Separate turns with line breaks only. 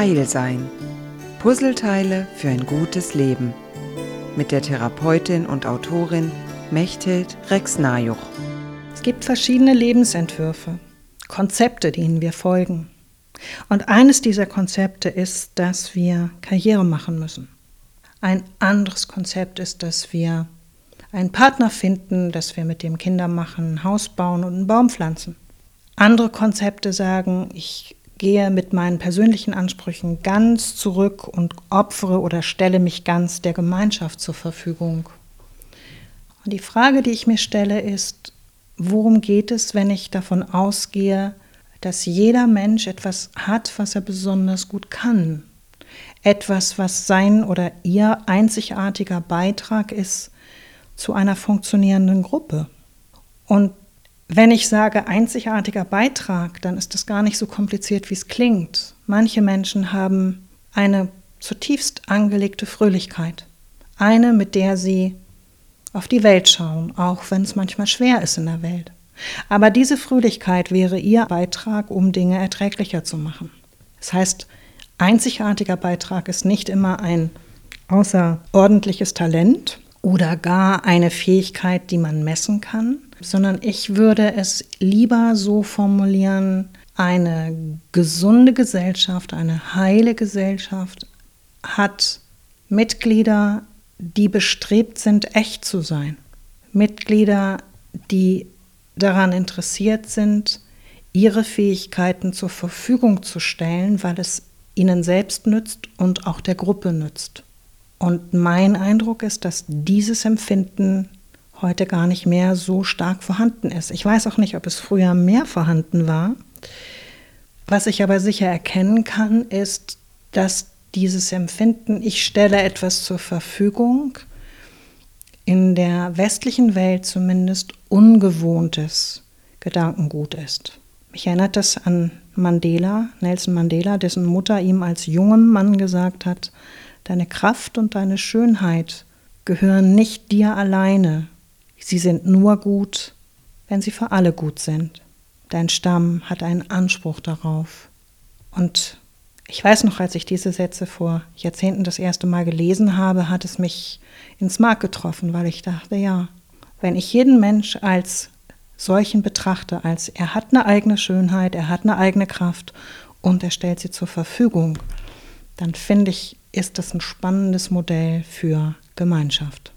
Heil sein. Puzzleteile für ein gutes Leben. Mit der Therapeutin und Autorin Mechthild Rex-Najuch.
Es gibt verschiedene Lebensentwürfe, Konzepte, denen wir folgen. Und eines dieser Konzepte ist, dass wir Karriere machen müssen. Ein anderes Konzept ist, dass wir einen Partner finden, dass wir mit dem Kinder machen, ein Haus bauen und einen Baum pflanzen. Andere Konzepte sagen, ich gehe mit meinen persönlichen Ansprüchen ganz zurück und opfere oder stelle mich ganz der Gemeinschaft zur Verfügung. Und die Frage, die ich mir stelle, ist, worum geht es, wenn ich davon ausgehe, dass jeder Mensch etwas hat, was er besonders gut kann? Etwas, was sein oder ihr einzigartiger Beitrag ist zu einer funktionierenden Gruppe. Und wenn ich sage einzigartiger Beitrag, dann ist das gar nicht so kompliziert, wie es klingt. Manche Menschen haben eine zutiefst angelegte Fröhlichkeit. Eine, mit der sie auf die Welt schauen, auch wenn es manchmal schwer ist in der Welt. Aber diese Fröhlichkeit wäre ihr Beitrag, um Dinge erträglicher zu machen. Das heißt, einzigartiger Beitrag ist nicht immer ein außerordentliches Talent oder gar eine Fähigkeit, die man messen kann, sondern ich würde es lieber so formulieren, eine gesunde Gesellschaft, eine heile Gesellschaft hat Mitglieder, die bestrebt sind, echt zu sein. Mitglieder, die daran interessiert sind, ihre Fähigkeiten zur Verfügung zu stellen, weil es ihnen selbst nützt und auch der Gruppe nützt. Und mein Eindruck ist, dass dieses Empfinden heute gar nicht mehr so stark vorhanden ist. Ich weiß auch nicht, ob es früher mehr vorhanden war. Was ich aber sicher erkennen kann, ist, dass dieses Empfinden, ich stelle etwas zur Verfügung, in der westlichen Welt zumindest ungewohntes Gedankengut ist. Mich erinnert das an Mandela, Nelson Mandela, dessen Mutter ihm als jungem Mann gesagt hat, deine Kraft und deine Schönheit gehören nicht dir alleine, sie sind nur gut, wenn sie für alle gut sind. Dein Stamm hat einen Anspruch darauf. Und ich weiß noch, als ich diese Sätze vor Jahrzehnten das erste Mal gelesen habe, hat es mich ins Mark getroffen, weil ich dachte, ja, wenn ich jeden Mensch als solchen betrachte, als er hat eine eigene Schönheit, er hat eine eigene Kraft und er stellt sie zur Verfügung, dann finde ich, ist das ein spannendes Modell für Gemeinschaft.